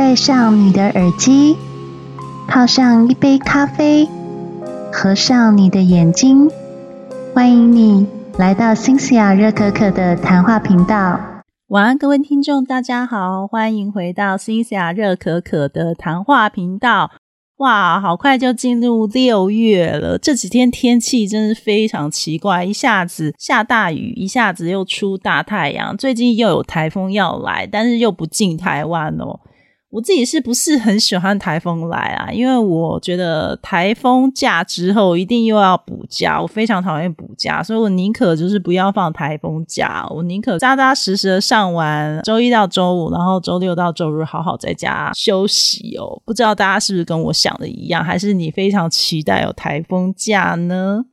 戴上你的耳机，泡上一杯咖啡，合上你的眼睛，欢迎你来到新西亚热可可的谈话频道。晚安，各位听众，大家好，欢迎回到新西亚热可可的谈话频道。哇，好快就进入六月了！这几天天气真是非常奇怪，一下子下大雨，一下子又出大太阳。最近又有台风要来，但是又不进台湾哦。我自己是不是很喜欢台风来啊？因为我觉得台风假之后一定又要补假，我非常讨厌补假，所以我宁可就是不要放台风假，我宁可扎扎实实的上完周一到周五，然后周六到周日好好在家休息哦。不知道大家是不是跟我想的一样，还是你非常期待有台风假呢？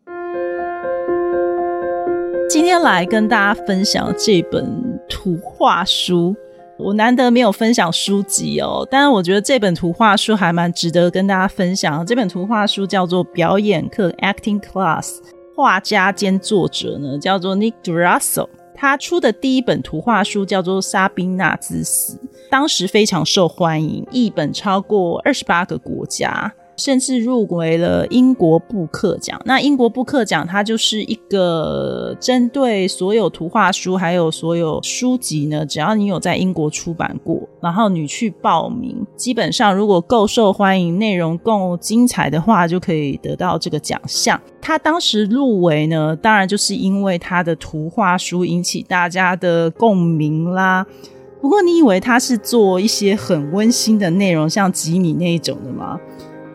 今天来跟大家分享这本图画书。我难得没有分享书籍哦，但是我觉得这本图画书还蛮值得跟大家分享。这本图画书叫做《表演课 Acting Class》，画家兼作者呢叫做 Nick Russell。他出的第一本图画书叫做《莎宾娜之死》，当时非常受欢迎，译本超过二十八个国家。甚至入围了英国布克奖。那英国布克奖它就是一个针对所有图画书还有所有书籍呢，只要你有在英国出版过，然后你去报名，基本上如果够受欢迎、内容够精彩的话，就可以得到这个奖项。他当时入围呢，当然就是因为他的图画书引起大家的共鸣啦。不过你以为他是做一些很温馨的内容，像吉米那一种的吗？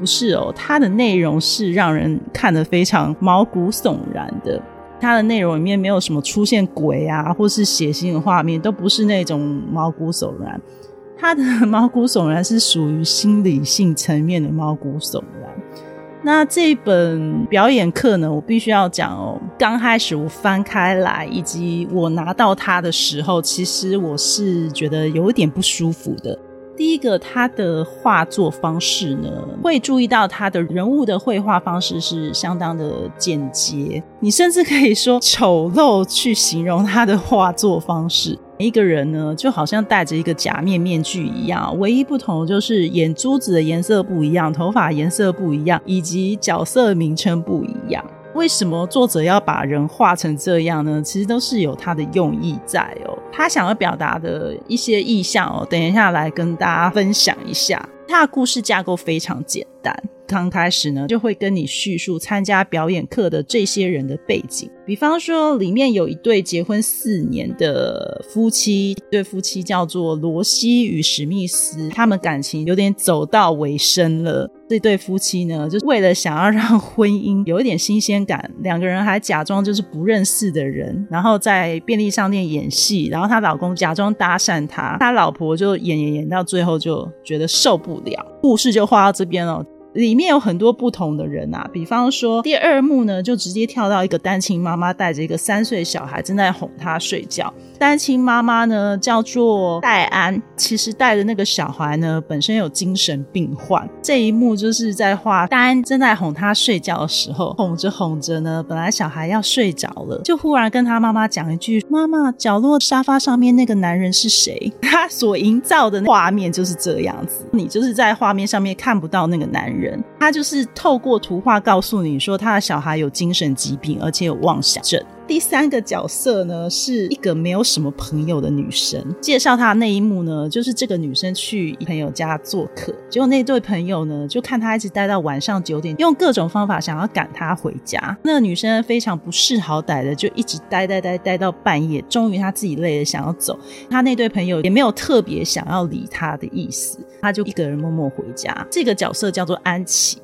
不是哦，它的内容是让人看得非常毛骨悚然的。它的内容里面没有什么出现鬼啊，或是血腥的画面，都不是那种毛骨悚然。它的毛骨悚然是属于心理性层面的毛骨悚然。那这本表演课呢，我必须要讲哦。刚开始我翻开来，以及我拿到它的时候，其实我是觉得有一点不舒服的。第一个，他的画作方式呢，会注意到他的人物的绘画方式是相当的简洁，你甚至可以说丑陋去形容他的画作方式。一个人呢，就好像戴着一个假面面具一样，唯一不同就是眼珠子的颜色不一样，头发颜色不一样，以及角色名称不一样。为什么作者要把人画成这样呢？其实都是有他的用意在哦。他想要表达的一些意象哦，等一下来跟大家分享一下。他的故事架构非常简单。刚开始呢，就会跟你叙述参加表演课的这些人的背景。比方说，里面有一对结婚四年的夫妻，对夫妻叫做罗西与史密斯，他们感情有点走到尾声了。这对夫妻呢，就是为了想要让婚姻有一点新鲜感，两个人还假装就是不认识的人，然后在便利商店演戏，然后她老公假装搭讪她，他老婆就演演演到最后就觉得受不了，故事就画到这边了。里面有很多不同的人啊，比方说第二幕呢，就直接跳到一个单亲妈妈带着一个三岁小孩正在哄他睡觉。单亲妈妈呢叫做戴安，其实带的那个小孩呢本身有精神病患。这一幕就是在画戴安正在哄他睡觉的时候，哄着哄着呢，本来小孩要睡着了，就忽然跟他妈妈讲一句：“妈妈，角落沙发上面那个男人是谁？” 他所营造的画面就是这样子，你就是在画面上面看不到那个男人。人，他就是透过图画告诉你说，他的小孩有精神疾病，而且有妄想症。第三个角色呢，是一个没有什么朋友的女生。介绍她的那一幕呢，就是这个女生去朋友家做客，结果那对朋友呢，就看她一直待到晚上九点，用各种方法想要赶她回家。那女生非常不识好歹的，就一直待待待待到半夜，终于她自己累了想要走，她那对朋友也没有特别想要理她的意思，她就一个人默默回家。这个角色叫做安琪。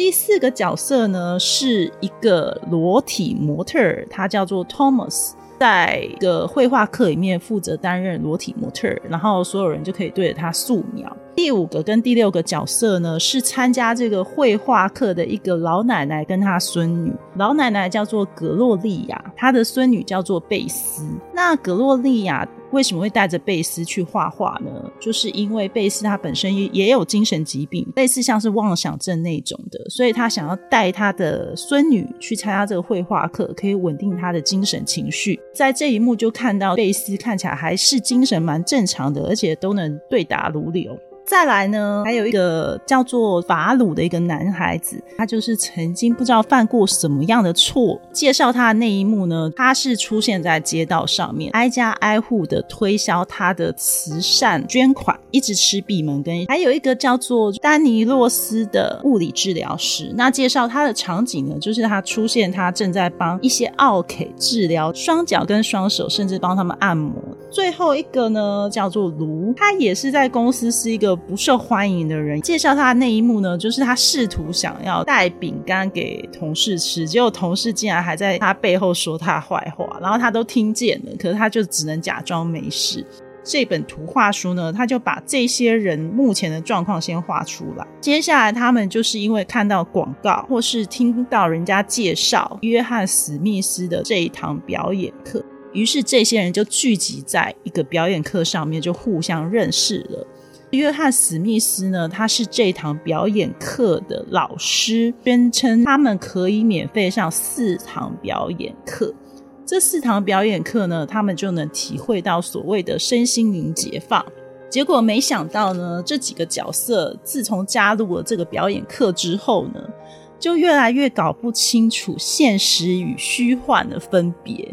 第四个角色呢，是一个裸体模特，他叫做 Thomas，在一个绘画课里面负责担任裸体模特，然后所有人就可以对着他素描。第五个跟第六个角色呢，是参加这个绘画课的一个老奶奶跟她孙女，老奶奶叫做格洛丽亚，她的孙女叫做贝斯。那格洛丽亚。为什么会带着贝斯去画画呢？就是因为贝斯她本身也也有精神疾病，类似像是妄想症那种的，所以她想要带她的孙女去参加这个绘画课，可以稳定她的精神情绪。在这一幕就看到贝斯看起来还是精神蛮正常的，而且都能对答如流。再来呢，还有一个叫做法鲁的一个男孩子，他就是曾经不知道犯过什么样的错。介绍他的那一幕呢，他是出现在街道上面，挨家挨户的推销他的慈善捐款，一直吃闭门羹。还有一个叫做丹尼洛斯的物理治疗师，那介绍他的场景呢，就是他出现，他正在帮一些奥 K 治疗双脚跟双手，甚至帮他们按摩。最后一个呢，叫做卢，他也是在公司是一个。不受欢迎的人介绍他的那一幕呢，就是他试图想要带饼干给同事吃，结果同事竟然还在他背后说他坏话，然后他都听见了，可是他就只能假装没事。这本图画书呢，他就把这些人目前的状况先画出来，接下来他们就是因为看到广告或是听到人家介绍约翰史密斯的这一堂表演课，于是这些人就聚集在一个表演课上面，就互相认识了。约翰·史密斯呢？他是这堂表演课的老师，宣称他们可以免费上四堂表演课。这四堂表演课呢，他们就能体会到所谓的身心灵解放。结果没想到呢，这几个角色自从加入了这个表演课之后呢，就越来越搞不清楚现实与虚幻的分别。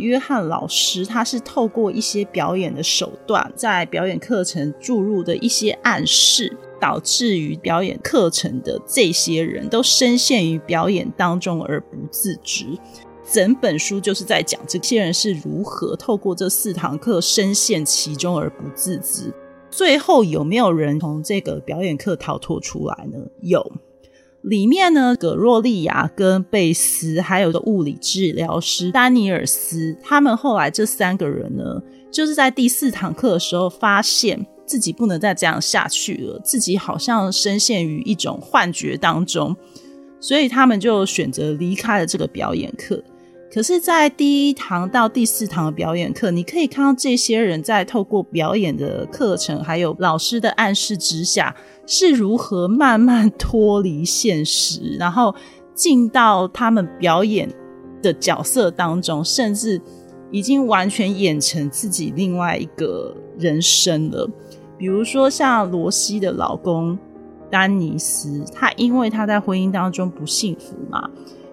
约翰老师，他是透过一些表演的手段，在表演课程注入的一些暗示，导致于表演课程的这些人都深陷于表演当中而不自知。整本书就是在讲这些人是如何透过这四堂课深陷其中而不自知。最后有没有人从这个表演课逃脱出来呢？有。里面呢，葛若利亚跟贝斯，还有个物理治疗师丹尼尔斯，他们后来这三个人呢，就是在第四堂课的时候，发现自己不能再这样下去了，自己好像深陷于一种幻觉当中，所以他们就选择离开了这个表演课。可是，在第一堂到第四堂的表演课，你可以看到这些人在透过表演的课程，还有老师的暗示之下，是如何慢慢脱离现实，然后进到他们表演的角色当中，甚至已经完全演成自己另外一个人生了。比如说，像罗西的老公丹尼斯，他因为他在婚姻当中不幸福嘛。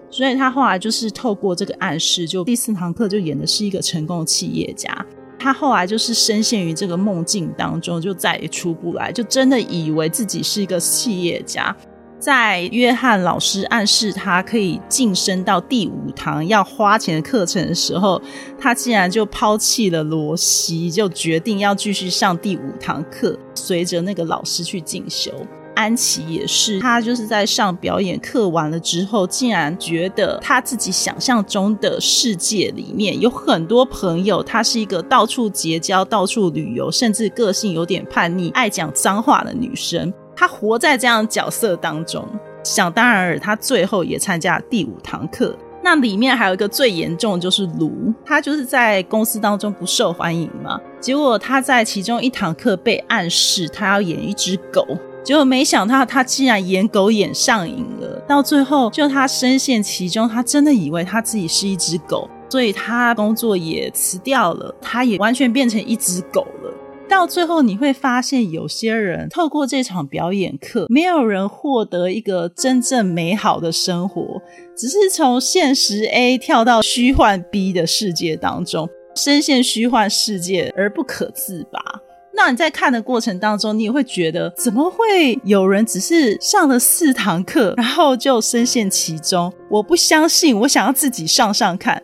所以他后来就是透过这个暗示，就第四堂课就演的是一个成功企业家。他后来就是深陷于这个梦境当中，就再也出不来，就真的以为自己是一个企业家。在约翰老师暗示他可以晋升到第五堂要花钱的课程的时候，他竟然就抛弃了罗西，就决定要继续上第五堂课，随着那个老师去进修。安琪也是，她就是在上表演课完了之后，竟然觉得她自己想象中的世界里面有很多朋友，她是一个到处结交、到处旅游，甚至个性有点叛逆、爱讲脏话的女生。她活在这样角色当中，想当然尔，她最后也参加第五堂课。那里面还有一个最严重的，就是卢，他就是在公司当中不受欢迎嘛。结果他在其中一堂课被暗示他要演一只狗。结果没想到，他竟然演狗演上瘾了。到最后，就他深陷其中，他真的以为他自己是一只狗，所以他工作也辞掉了，他也完全变成一只狗了。到最后，你会发现，有些人透过这场表演课，没有人获得一个真正美好的生活，只是从现实 A 跳到虚幻 B 的世界当中，深陷虚幻世界而不可自拔。那你在看的过程当中，你也会觉得，怎么会有人只是上了四堂课，然后就深陷其中？我不相信，我想要自己上上看。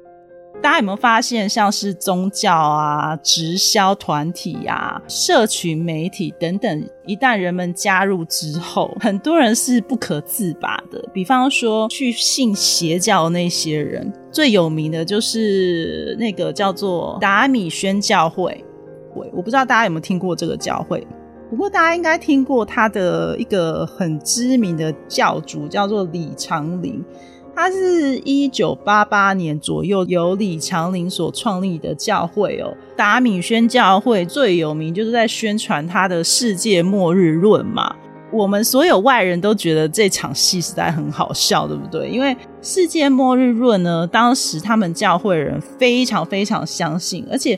大家有没有发现，像是宗教啊、直销团体呀、社群媒体等等，一旦人们加入之后，很多人是不可自拔的。比方说，去信邪教那些人，最有名的就是那个叫做达米宣教会。我不知道大家有没有听过这个教会，不过大家应该听过他的一个很知名的教主，叫做李长林。他是一九八八年左右由李长林所创立的教会哦。达米宣教会最有名就是在宣传他的世界末日论嘛。我们所有外人都觉得这场戏实在很好笑，对不对？因为世界末日论呢，当时他们教会人非常非常相信，而且。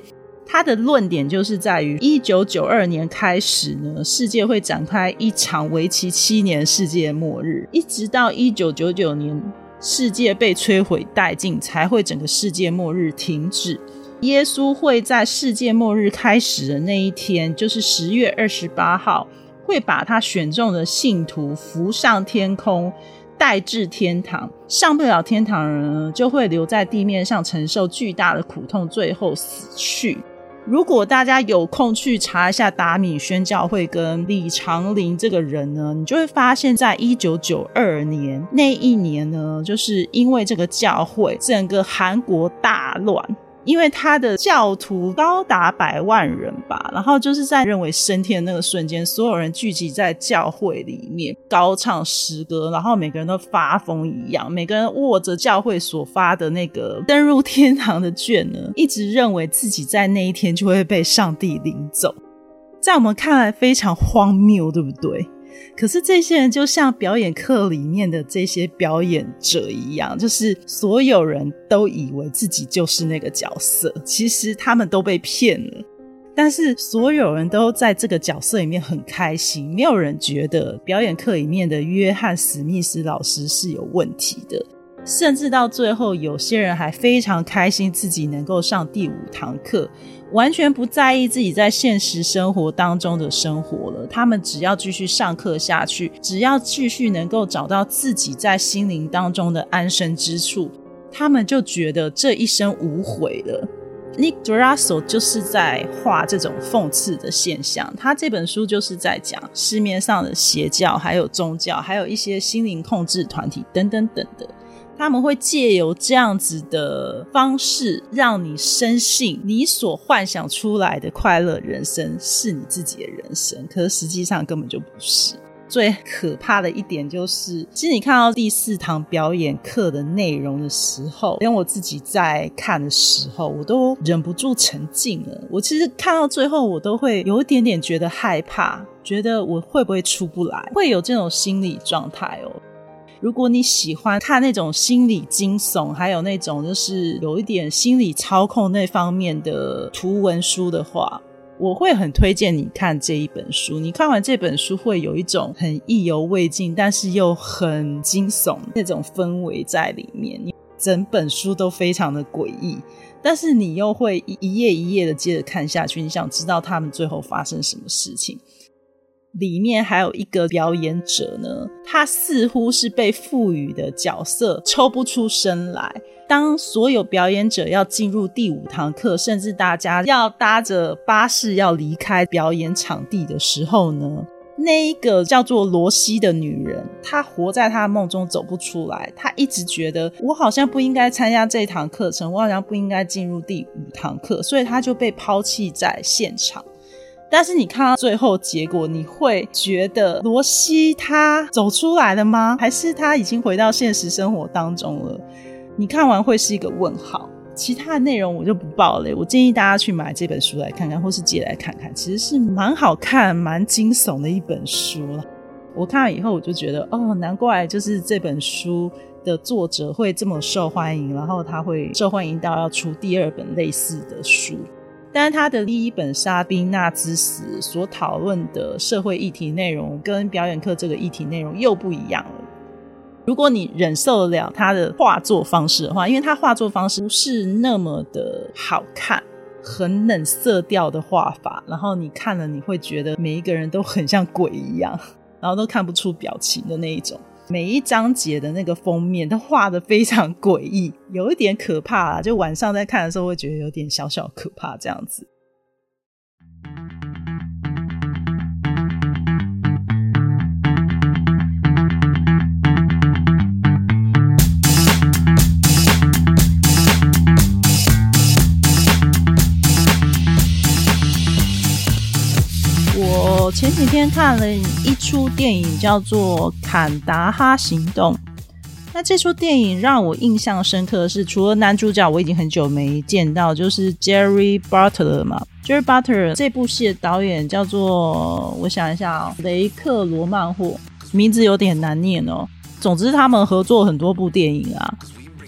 他的论点就是在于，一九九二年开始呢，世界会展开一场为期七年世界末日，一直到一九九九年世界被摧毁殆尽，才会整个世界末日停止。耶稣会在世界末日开始的那一天，就是十月二十八号，会把他选中的信徒扶上天空。带至天堂，上不了天堂的人就会留在地面上承受巨大的苦痛，最后死去。如果大家有空去查一下达米宣教会跟李长林这个人呢，你就会发现，在一九九二年那一年呢，就是因为这个教会，整个韩国大乱。因为他的教徒高达百万人吧，然后就是在认为升天的那个瞬间，所有人聚集在教会里面高唱诗歌，然后每个人都发疯一样，每个人握着教会所发的那个登入天堂的券呢，一直认为自己在那一天就会被上帝领走，在我们看来非常荒谬，对不对？可是这些人就像表演课里面的这些表演者一样，就是所有人都以为自己就是那个角色，其实他们都被骗了。但是所有人都在这个角色里面很开心，没有人觉得表演课里面的约翰史密斯老师是有问题的。甚至到最后，有些人还非常开心自己能够上第五堂课。完全不在意自己在现实生活当中的生活了。他们只要继续上课下去，只要继续能够找到自己在心灵当中的安身之处，他们就觉得这一生无悔了。Nick Drasso 就是在画这种讽刺的现象。他这本书就是在讲市面上的邪教，还有宗教，还有一些心灵控制团体等等等的。他们会借由这样子的方式，让你深信你所幻想出来的快乐人生是你自己的人生，可是实际上根本就不是。最可怕的一点就是，其实你看到第四堂表演课的内容的时候，连我自己在看的时候，我都忍不住沉浸了。我其实看到最后，我都会有一点点觉得害怕，觉得我会不会出不来，会有这种心理状态哦。如果你喜欢看那种心理惊悚，还有那种就是有一点心理操控那方面的图文书的话，我会很推荐你看这一本书。你看完这本书，会有一种很意犹未尽，但是又很惊悚那种氛围在里面。整本书都非常的诡异，但是你又会一页一页的接着看下去，你想知道他们最后发生什么事情。里面还有一个表演者呢，他似乎是被赋予的角色抽不出身来。当所有表演者要进入第五堂课，甚至大家要搭着巴士要离开表演场地的时候呢，那一个叫做罗西的女人，她活在她的梦中走不出来。她一直觉得我好像不应该参加这堂课程，我好像不应该进入第五堂课，所以她就被抛弃在现场。但是你看到最后结果，你会觉得罗西他走出来了吗？还是他已经回到现实生活当中了？你看完会是一个问号。其他的内容我就不报了。我建议大家去买这本书来看看，或是借来看看，其实是蛮好看、蛮惊悚的一本书了。我看了以后，我就觉得哦，难怪就是这本书的作者会这么受欢迎，然后他会受欢迎到要出第二本类似的书。但是他的第一本《沙宾娜之死》所讨论的社会议题内容，跟表演课这个议题内容又不一样了。如果你忍受得了他的画作方式的话，因为他画作方式不是那么的好看，很冷色调的画法，然后你看了你会觉得每一个人都很像鬼一样，然后都看不出表情的那一种。每一章节的那个封面都画的非常诡异，有一点可怕啊！就晚上在看的时候会觉得有点小小可怕这样子。前几天看了一出电影，叫做《坎达哈行动》。那这出电影让我印象深刻的是，除了男主角我已经很久没见到，就是 Jerry Butler 嘛。Jerry Butler 这部戏的导演叫做，我想一下啊，雷克罗曼霍，名字有点难念哦。总之，他们合作很多部电影啊。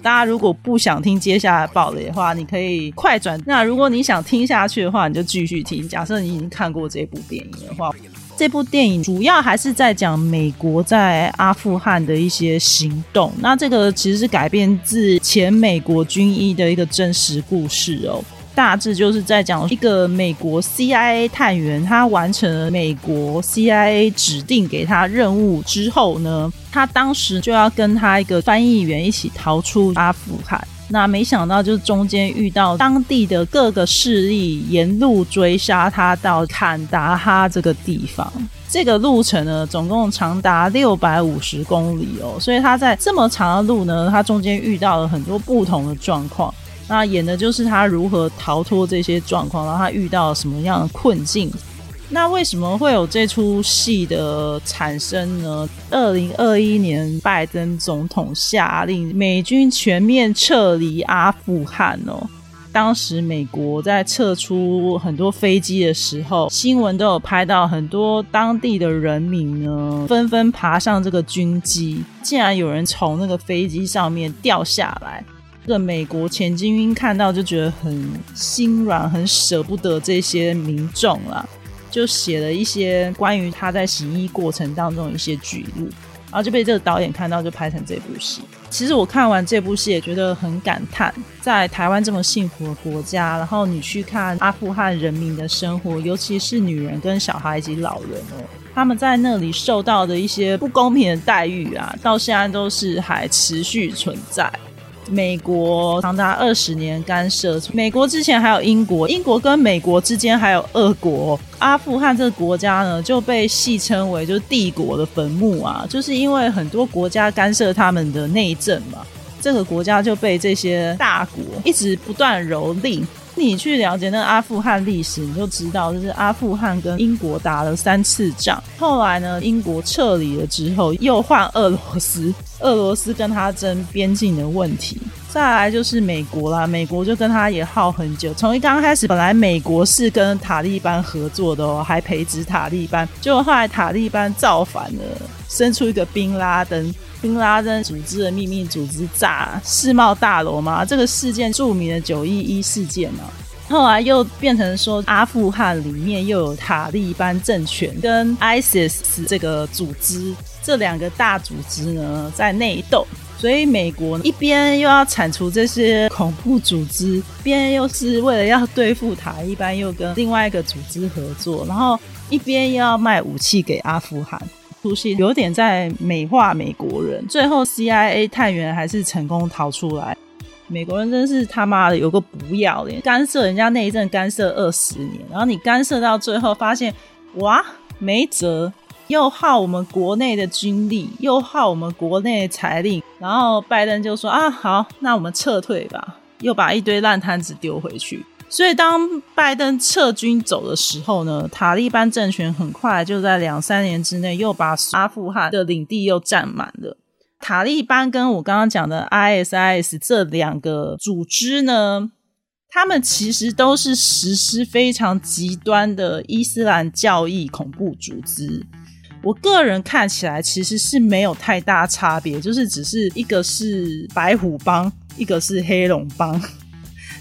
大家如果不想听接下来爆雷的话，你可以快转。那如果你想听下去的话，你就继续听。假设你已经看过这部电影的话，这部电影主要还是在讲美国在阿富汗的一些行动。那这个其实是改编自前美国军医的一个真实故事哦。大致就是在讲一个美国 CIA 探员，他完成了美国 CIA 指定给他任务之后呢，他当时就要跟他一个翻译员一起逃出阿富汗。那没想到，就是中间遇到当地的各个势力，沿路追杀他到坎达哈这个地方。这个路程呢，总共长达六百五十公里哦，所以他在这么长的路呢，他中间遇到了很多不同的状况。那演的就是他如何逃脱这些状况，然后他遇到什么样的困境。那为什么会有这出戏的产生呢？二零二一年，拜登总统下令美军全面撤离阿富汗哦。当时美国在撤出很多飞机的时候，新闻都有拍到很多当地的人民呢，纷纷爬上这个军机，竟然有人从那个飞机上面掉下来。这个美国前军兵看到就觉得很心软，很舍不得这些民众啦，就写了一些关于他在洗衣过程当中一些记录，然后就被这个导演看到，就拍成这部戏。其实我看完这部戏也觉得很感叹，在台湾这么幸福的国家，然后你去看阿富汗人民的生活，尤其是女人跟小孩以及老人哦，他们在那里受到的一些不公平的待遇啊，到现在都是还持续存在。美国长达二十年干涉，美国之前还有英国，英国跟美国之间还有俄国，阿富汗这个国家呢就被戏称为就是帝国的坟墓啊，就是因为很多国家干涉他们的内政嘛，这个国家就被这些大国一直不断蹂躏。你去了解那阿富汗历史，你就知道，就是阿富汗跟英国打了三次仗。后来呢，英国撤离了之后，又换俄罗斯，俄罗斯跟他争边境的问题。再来就是美国啦，美国就跟他也耗很久。从一刚开始，本来美国是跟塔利班合作的哦，还培植塔利班，结果后来塔利班造反了，生出一个宾拉登。宾拉登组织的秘密组织炸世贸大楼嘛，这个事件著名的九一一事件嘛，后来又变成说阿富汗里面又有塔利班政权跟 ISIS 这个组织，这两个大组织呢在内斗，所以美国一边又要铲除这些恐怖组织，边又是为了要对付塔利班，又跟另外一个组织合作，然后一边又要卖武器给阿富汗。出戏有点在美化美国人，最后 CIA 探员还是成功逃出来。美国人真是他妈的有个不要脸，干涉人家内政干涉二十年，然后你干涉到最后发现哇没辙，又耗我们国内的军力，又耗我们国内的财力，然后拜登就说啊好，那我们撤退吧，又把一堆烂摊子丢回去。所以，当拜登撤军走的时候呢，塔利班政权很快就在两三年之内又把阿富汗的领地又占满了。塔利班跟我刚刚讲的 ISIS 这两个组织呢，他们其实都是实施非常极端的伊斯兰教义恐怖组织。我个人看起来其实是没有太大差别，就是只是一个是白虎帮，一个是黑龙帮。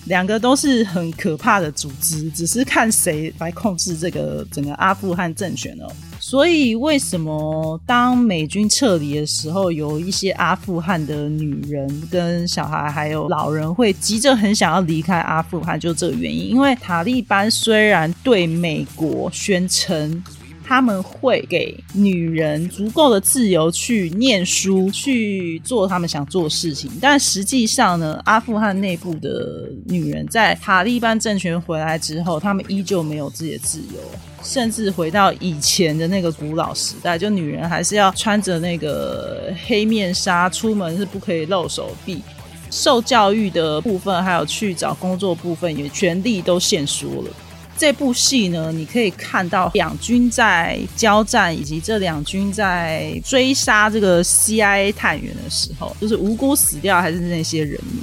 两个都是很可怕的组织，只是看谁来控制这个整个阿富汗政权哦。所以，为什么当美军撤离的时候，有一些阿富汗的女人、跟小孩还有老人会急着很想要离开阿富汗？就这个原因，因为塔利班虽然对美国宣称。他们会给女人足够的自由去念书、去做他们想做的事情，但实际上呢，阿富汗内部的女人在塔利班政权回来之后，他们依旧没有自己的自由，甚至回到以前的那个古老时代，就女人还是要穿着那个黑面纱出门，是不可以露手臂。受教育的部分，还有去找工作部分，也全力都限缩了。这部戏呢，你可以看到两军在交战，以及这两军在追杀这个 CIA 探员的时候，就是无辜死掉还是那些人民。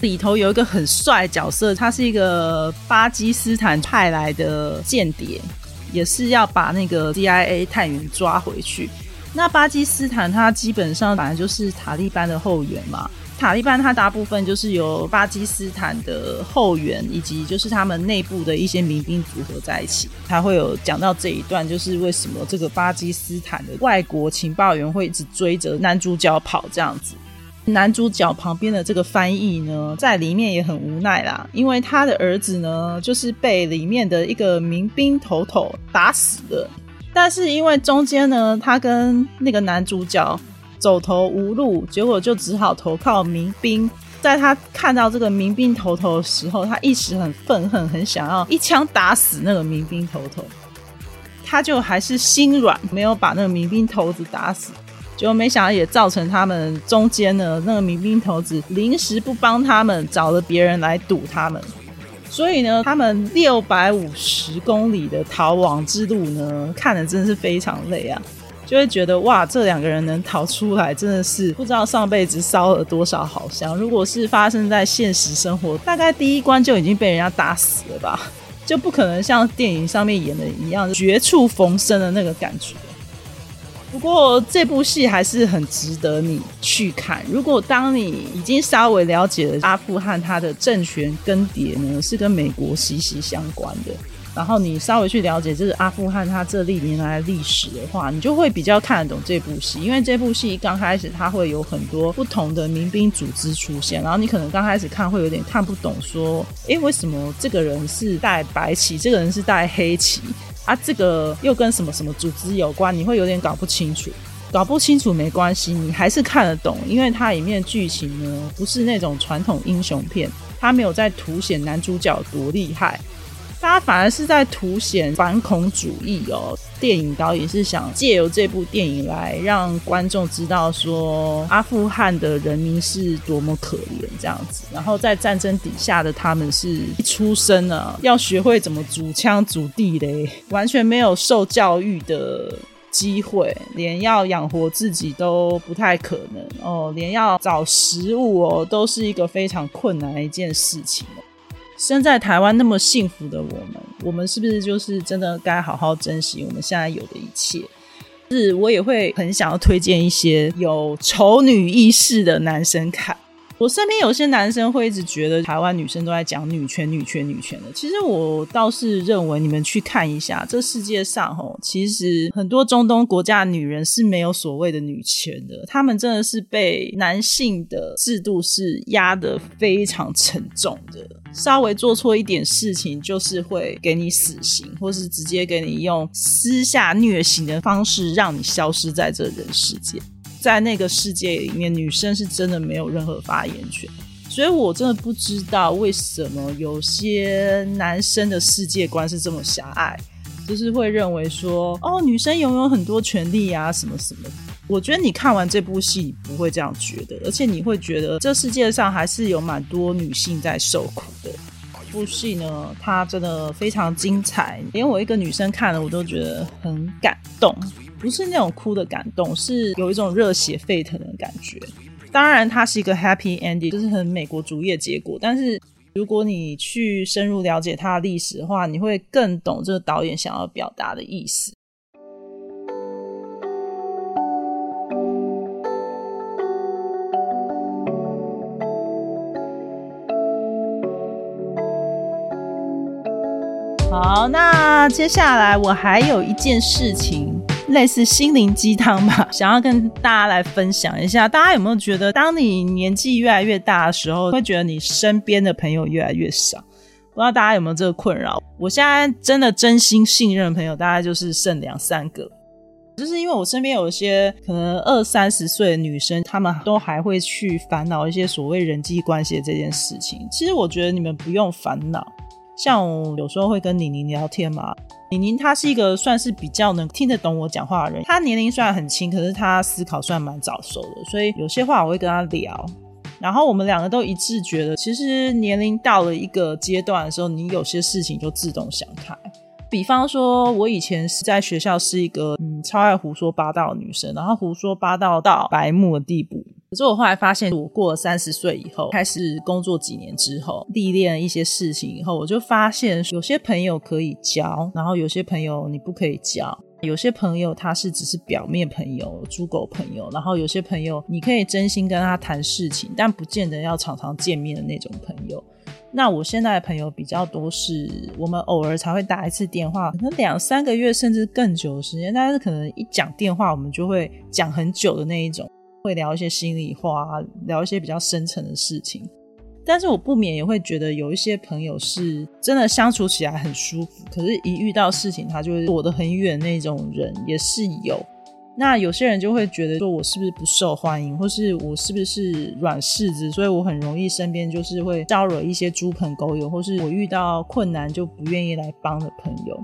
里头有一个很帅角色，他是一个巴基斯坦派来的间谍，也是要把那个 CIA 探员抓回去。那巴基斯坦他基本上本来就是塔利班的后援嘛。塔利班它大部分就是由巴基斯坦的后援以及就是他们内部的一些民兵组合在一起，他会有讲到这一段，就是为什么这个巴基斯坦的外国情报员会一直追着男主角跑这样子。男主角旁边的这个翻译呢，在里面也很无奈啦，因为他的儿子呢，就是被里面的一个民兵头头打死了。但是因为中间呢，他跟那个男主角走投无路，结果就只好投靠民兵。在他看到这个民兵头头的时候，他一时很愤恨，很想要一枪打死那个民兵头头。他就还是心软，没有把那个民兵头子打死。结果没想到也造成他们中间呢，那个民兵头子临时不帮他们，找了别人来堵他们，所以呢，他们六百五十公里的逃亡之路呢，看的真的是非常累啊，就会觉得哇，这两个人能逃出来，真的是不知道上辈子烧了多少好香。如果是发生在现实生活，大概第一关就已经被人家打死了吧，就不可能像电影上面演的一样绝处逢生的那个感觉。不过这部戏还是很值得你去看。如果当你已经稍微了解了阿富汗它的政权更迭呢，是跟美国息息相关的，然后你稍微去了解就是阿富汗它这历年来的历史的话，你就会比较看得懂这部戏。因为这部戏刚开始它会有很多不同的民兵组织出现，然后你可能刚开始看会有点看不懂，说，诶，为什么这个人是带白旗，这个人是带黑旗？啊，这个又跟什么什么组织有关？你会有点搞不清楚，搞不清楚没关系，你还是看得懂，因为它里面剧情呢不是那种传统英雄片，它没有在凸显男主角多厉害。他反而是在凸显反恐主义哦。电影导演是想借由这部电影来让观众知道说阿富汗的人民是多么可怜这样子，然后在战争底下的他们是一出生啊要学会怎么组枪组地雷，完全没有受教育的机会，连要养活自己都不太可能哦，连要找食物哦都是一个非常困难的一件事情。生在台湾那么幸福的我们，我们是不是就是真的该好好珍惜我们现在有的一切？是我也会很想要推荐一些有丑女意识的男生看。我身边有些男生会一直觉得台湾女生都在讲女权、女权、女权的。其实我倒是认为，你们去看一下，这世界上吼，其实很多中东国家的女人是没有所谓的女权的，她们真的是被男性的制度是压得非常沉重的。稍微做错一点事情，就是会给你死刑，或是直接给你用私下虐刑的方式，让你消失在这人世间。在那个世界里面，女生是真的没有任何发言权，所以我真的不知道为什么有些男生的世界观是这么狭隘，就是会认为说，哦，女生拥有很多权利啊，什么什么。我觉得你看完这部戏不会这样觉得，而且你会觉得这世界上还是有蛮多女性在受苦的。这部戏呢，它真的非常精彩，连我一个女生看了，我都觉得很感动。不是那种哭的感动，是有一种热血沸腾的感觉。当然，它是一个 happy ending，就是很美国主义的结果。但是，如果你去深入了解它的历史的话，你会更懂这个导演想要表达的意思。好，那接下来我还有一件事情。类似心灵鸡汤吧，想要跟大家来分享一下。大家有没有觉得，当你年纪越来越大的时候，会觉得你身边的朋友越来越少？不知道大家有没有这个困扰？我现在真的真心信任的朋友，大概就是剩两三个。就是因为我身边有一些可能二三十岁的女生，她们都还会去烦恼一些所谓人际关系的这件事情。其实我觉得你们不用烦恼。像我有时候会跟宁宁聊天嘛，宁宁她是一个算是比较能听得懂我讲话的人。她年龄虽然很轻，可是她思考算蛮早熟的，所以有些话我会跟她聊。然后我们两个都一致觉得，其实年龄到了一个阶段的时候，你有些事情就自动想开。比方说，我以前是在学校是一个嗯超爱胡说八道的女生，然后胡说八道到白目的地步。可是我后来发现，我过了三十岁以后，开始工作几年之后，历练一些事情以后，我就发现有些朋友可以交，然后有些朋友你不可以交。有些朋友他是只是表面朋友、猪狗朋友，然后有些朋友你可以真心跟他谈事情，但不见得要常常见面的那种朋友。那我现在的朋友比较多，是我们偶尔才会打一次电话，可能两三个月甚至更久的时间，但是可能一讲电话我们就会讲很久的那一种，会聊一些心里话，聊一些比较深层的事情。但是我不免也会觉得有一些朋友是真的相处起来很舒服，可是，一遇到事情他就会躲得很远那种人也是有。那有些人就会觉得说，我是不是不受欢迎，或是我是不是软柿子，所以我很容易身边就是会招惹一些猪朋狗友，或是我遇到困难就不愿意来帮的朋友。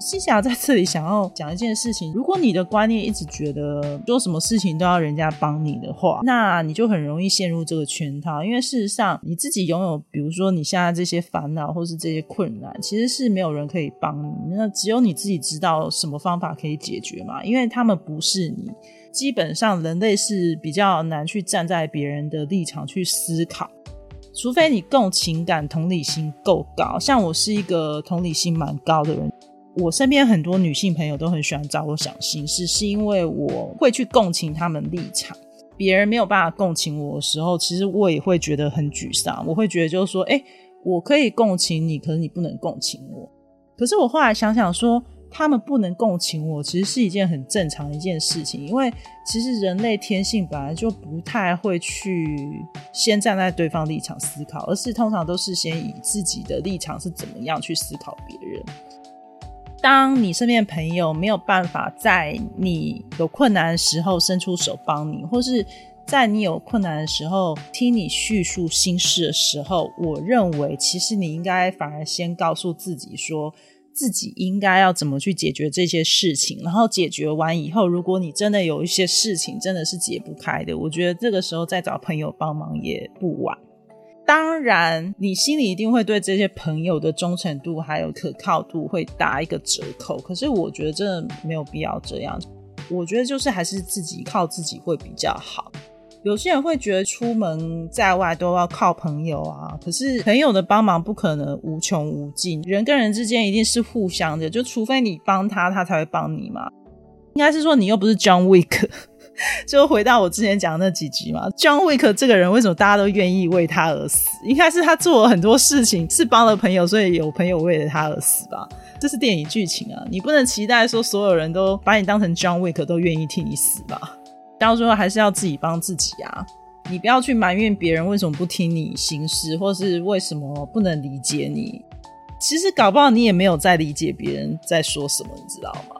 西霞在这里想要讲一件事情：如果你的观念一直觉得做什么事情都要人家帮你的话，那你就很容易陷入这个圈套。因为事实上，你自己拥有，比如说你现在这些烦恼或是这些困难，其实是没有人可以帮你。那只有你自己知道什么方法可以解决嘛？因为他们不是你，基本上人类是比较难去站在别人的立场去思考，除非你共情感、同理心够高。像我是一个同理心蛮高的人。我身边很多女性朋友都很喜欢找我想心事，是因为我会去共情他们立场。别人没有办法共情我的时候，其实我也会觉得很沮丧。我会觉得就是说，哎，我可以共情你，可是你不能共情我。可是我后来想想说，他们不能共情我，其实是一件很正常的一件事情。因为其实人类天性本来就不太会去先站在对方立场思考，而是通常都是先以自己的立场是怎么样去思考别人。当你身边朋友没有办法在你有困难的时候伸出手帮你，或是在你有困难的时候听你叙述心事的时候，我认为其实你应该反而先告诉自己，说自己应该要怎么去解决这些事情，然后解决完以后，如果你真的有一些事情真的是解不开的，我觉得这个时候再找朋友帮忙也不晚。当然，你心里一定会对这些朋友的忠诚度还有可靠度会打一个折扣。可是我觉得真的没有必要这样。我觉得就是还是自己靠自己会比较好。有些人会觉得出门在外都要靠朋友啊，可是朋友的帮忙不可能无穷无尽，人跟人之间一定是互相的，就除非你帮他，他才会帮你嘛。应该是说你又不是 John Wick。就回到我之前讲的那几集嘛，John Wick 这个人为什么大家都愿意为他而死？应该是他做了很多事情，是帮了朋友，所以有朋友为了他而死吧？这是电影剧情啊，你不能期待说所有人都把你当成 John Wick 都愿意替你死吧？到时候还是要自己帮自己啊！你不要去埋怨别人为什么不听你心事，或是为什么不能理解你。其实搞不好你也没有在理解别人在说什么，你知道吗？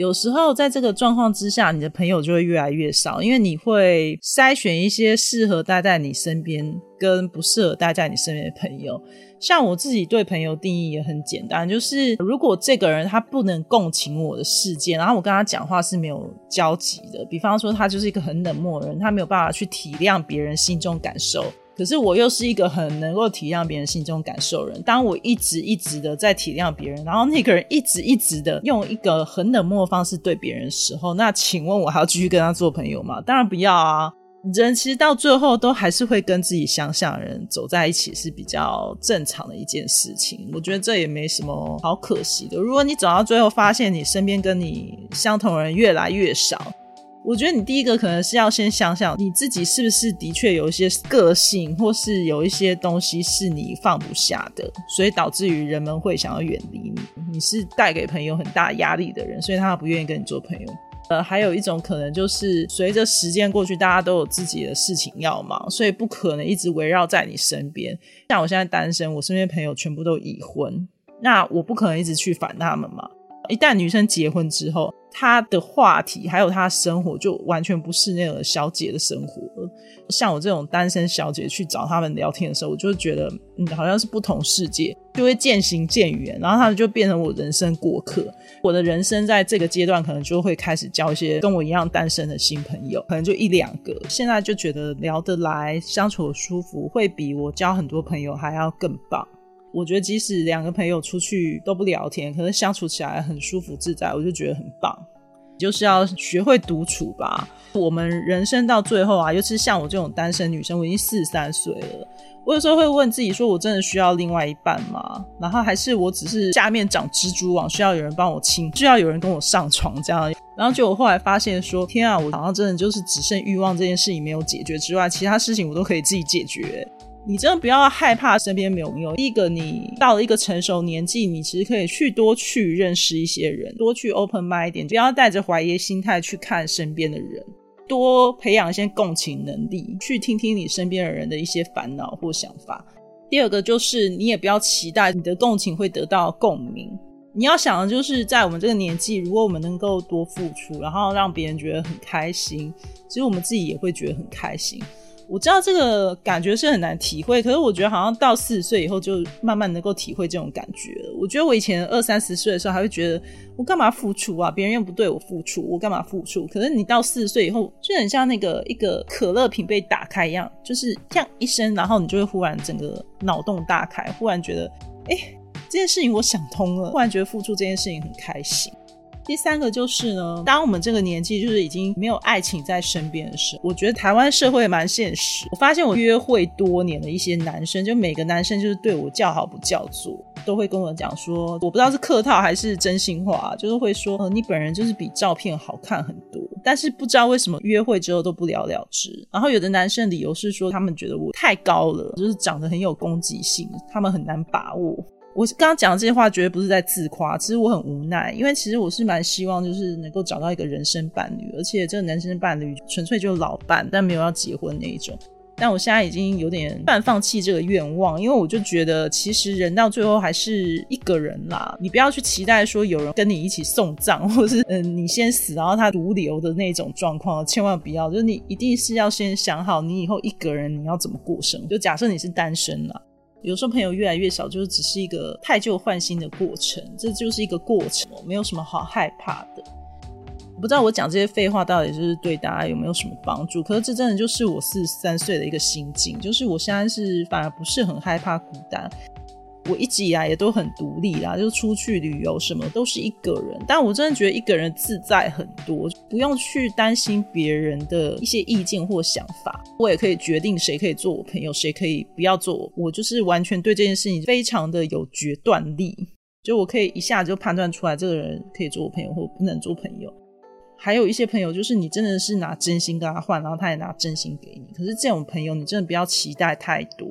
有时候在这个状况之下，你的朋友就会越来越少，因为你会筛选一些适合待在你身边，跟不适合待在你身边的朋友。像我自己对朋友定义也很简单，就是如果这个人他不能共情我的世界，然后我跟他讲话是没有交集的，比方说他就是一个很冷漠的人，他没有办法去体谅别人心中感受。可是我又是一个很能够体谅别人心中感受人。当我一直一直的在体谅别人，然后那个人一直一直的用一个很冷漠的方式对别人的时候，那请问我还要继续跟他做朋友吗？当然不要啊！人其实到最后都还是会跟自己相像的人走在一起是比较正常的一件事情。我觉得这也没什么好可惜的。如果你走到最后发现你身边跟你相同的人越来越少，我觉得你第一个可能是要先想想你自己是不是的确有一些个性，或是有一些东西是你放不下的，所以导致于人们会想要远离你。你是带给朋友很大压力的人，所以他不愿意跟你做朋友。呃，还有一种可能就是随着时间过去，大家都有自己的事情要忙，所以不可能一直围绕在你身边。像我现在单身，我身边朋友全部都已婚，那我不可能一直去烦他们嘛。一旦女生结婚之后，她的话题还有她的生活就完全不是那个小姐的生活了。像我这种单身小姐去找他们聊天的时候，我就觉得嗯，好像是不同世界，就会渐行渐远，然后他们就变成我人生过客。我的人生在这个阶段可能就会开始交一些跟我一样单身的新朋友，可能就一两个。现在就觉得聊得来、相处舒服，会比我交很多朋友还要更棒。我觉得即使两个朋友出去都不聊天，可是相处起来很舒服自在，我就觉得很棒。就是要学会独处吧。我们人生到最后啊，尤其是像我这种单身女生，我已经四十三岁了。我有时候会问自己，说我真的需要另外一半吗？然后还是我只是下面长蜘蛛网，需要有人帮我亲，需要有人跟我上床这样。然后就我后来发现说，天啊，我好像真的就是只剩欲望这件事情没有解决之外，其他事情我都可以自己解决。你真的不要害怕身边没有朋友。第一个，你到了一个成熟年纪，你其实可以去多去认识一些人，多去 open mind 一点，不要带着怀疑心态去看身边的人。多培养一些共情能力，去听听你身边的人的一些烦恼或想法。第二个就是，你也不要期待你的共情会得到共鸣。你要想的就是，在我们这个年纪，如果我们能够多付出，然后让别人觉得很开心，其实我们自己也会觉得很开心。我知道这个感觉是很难体会，可是我觉得好像到四十岁以后就慢慢能够体会这种感觉了。我觉得我以前二三十岁的时候还会觉得我干嘛付出啊，别人又不对我付出，我干嘛付出？可是你到四十岁以后，就很像那个一个可乐瓶被打开一样，就是这样一声，然后你就会忽然整个脑洞大开，忽然觉得哎，这件事情我想通了，忽然觉得付出这件事情很开心。第三个就是呢，当我们这个年纪就是已经没有爱情在身边的时候，我觉得台湾社会蛮现实。我发现我约会多年的一些男生，就每个男生就是对我叫好不叫座，都会跟我讲说，我不知道是客套还是真心话，就是会说，呃，你本人就是比照片好看很多。但是不知道为什么约会之后都不了了之。然后有的男生理由是说，他们觉得我太高了，就是长得很有攻击性，他们很难把握。我刚刚讲的这些话绝对不是在自夸，其实我很无奈，因为其实我是蛮希望就是能够找到一个人生伴侣，而且这个人生伴侣纯粹就老伴，但没有要结婚那一种。但我现在已经有点半放弃这个愿望，因为我就觉得其实人到最后还是一个人啦，你不要去期待说有人跟你一起送葬，或是嗯你先死然后他独留的那种状况，千万不要，就是你一定是要先想好你以后一个人你要怎么过生，就假设你是单身了。有时候朋友越来越少，就是只是一个太旧换新的过程，这就是一个过程，没有什么好害怕的。不知道我讲这些废话到底就是对大家有没有什么帮助，可是这真的就是我四十三岁的一个心境，就是我现在是反而不是很害怕孤单。我一直以来也都很独立啦，就出去旅游什么都是一个人。但我真的觉得一个人自在很多，不用去担心别人的一些意见或想法。我也可以决定谁可以做我朋友，谁可以不要做我。我就是完全对这件事情非常的有决断力，就我可以一下就判断出来这个人可以做我朋友或不能做朋友。还有一些朋友，就是你真的是拿真心跟他换，然后他也拿真心给你。可是这种朋友，你真的不要期待太多。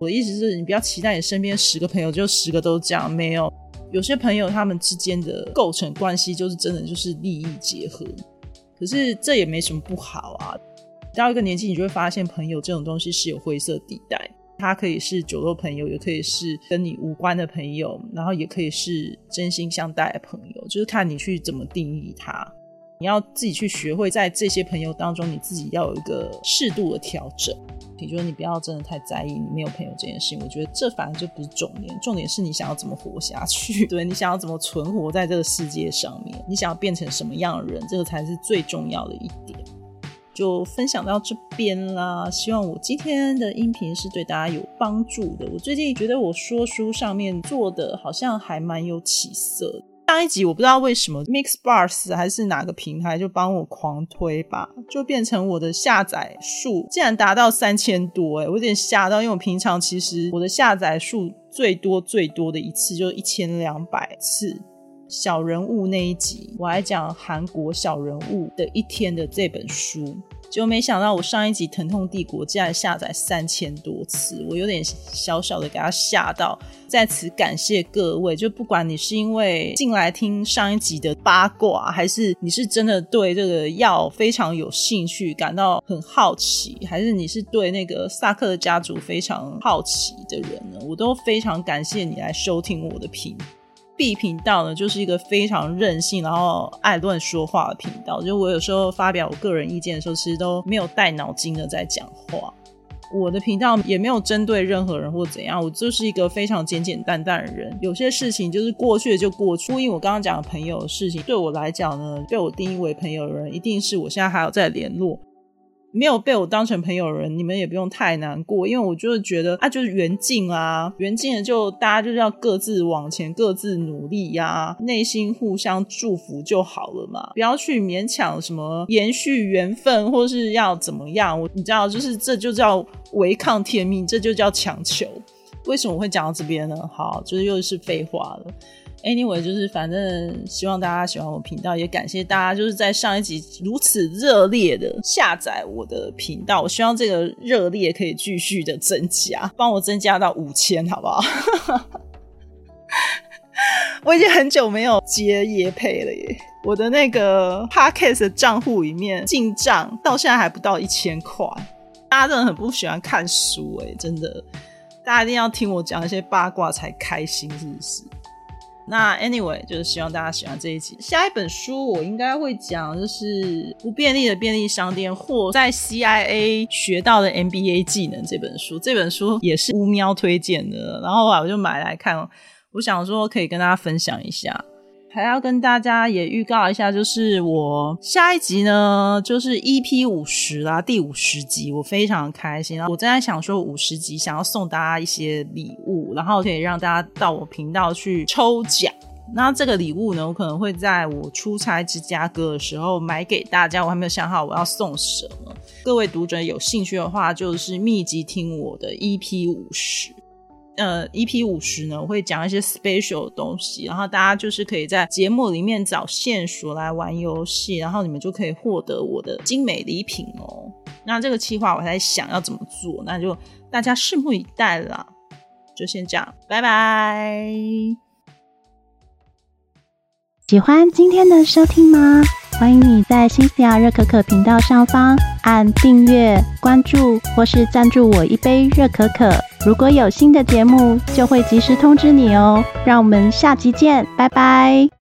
我的意思是你不要期待你身边十个朋友就十个都这样，没有。有些朋友他们之间的构成关系就是真的就是利益结合，可是这也没什么不好啊。到一个年纪，你就会发现朋友这种东西是有灰色地带，它可以是酒肉朋友，也可以是跟你无关的朋友，然后也可以是真心相待的朋友，就是看你去怎么定义它。你要自己去学会在这些朋友当中，你自己要有一个适度的调整。也就是你不要真的太在意你没有朋友这件事情，我觉得这反而就不是重点，重点是你想要怎么活下去，对你想要怎么存活在这个世界上面，你想要变成什么样的人，这个才是最重要的一点。就分享到这边啦，希望我今天的音频是对大家有帮助的。我最近觉得我说书上面做的好像还蛮有起色。上一集我不知道为什么 Mixbars 还是哪个平台就帮我狂推吧，就变成我的下载数竟然达到三千多哎，我有点吓到，因为我平常其实我的下载数最多最多的一次就一千两百次。小人物那一集，我还讲韩国小人物的一天的这本书。就没想到我上一集《疼痛帝国》竟然下载三千多次，我有点小小的给他吓到。在此感谢各位，就不管你是因为进来听上一集的八卦，还是你是真的对这个药非常有兴趣，感到很好奇，还是你是对那个萨克的家族非常好奇的人呢，我都非常感谢你来收听我的频。B 频道呢，就是一个非常任性，然后爱乱说话的频道。就我有时候发表我个人意见的时候，其实都没有带脑筋的在讲话。我的频道也没有针对任何人或怎样，我就是一个非常简简单单的人。有些事情就是过去的就过去。呼应我刚刚讲的朋友的事情，对我来讲呢，被我定义为朋友的人，一定是我现在还有在联络。没有被我当成朋友的人，你们也不用太难过，因为我就是觉得啊，就是缘尽啊，缘尽了就大家就是要各自往前，各自努力呀，内心互相祝福就好了嘛，不要去勉强什么延续缘分，或是要怎么样，你知道，就是这就叫违抗天命，这就叫强求。为什么我会讲到这边呢？好，就是又是废话了。Anyway，就是反正希望大家喜欢我频道，也感谢大家就是在上一集如此热烈的下载我的频道。我希望这个热烈可以继续的增加，帮我增加到五千，好不好？我已经很久没有接夜配了耶，我的那个 Podcast 账户里面进账到现在还不到一千块。大家真的很不喜欢看书哎，真的，大家一定要听我讲一些八卦才开心，是不是？那 anyway，就是希望大家喜欢这一集。下一本书我应该会讲，就是不便利的便利商店或在 CIA 学到的 MBA 技能这本书。这本书也是乌喵推荐的，然后啊我就买来看。我想说可以跟大家分享一下。还要跟大家也预告一下，就是我下一集呢，就是 EP 五十啦，第五十集，我非常开心。然后我正在想说，五十集想要送大家一些礼物，然后可以让大家到我频道去抽奖。那这个礼物呢，我可能会在我出差芝加哥的时候买给大家。我还没有想好我要送什么。各位读者有兴趣的话，就是密集听我的 EP 五十。呃，EP 五十呢，我会讲一些 special 的东西，然后大家就是可以在节目里面找线索来玩游戏，然后你们就可以获得我的精美礼品哦。那这个计划我在想要怎么做，那就大家拭目以待了。就先这样，拜拜。喜欢今天的收听吗？欢迎你在新西亚热可可频道上方按订阅、关注或是赞助我一杯热可可。如果有新的节目，就会及时通知你哦。让我们下集见，拜拜。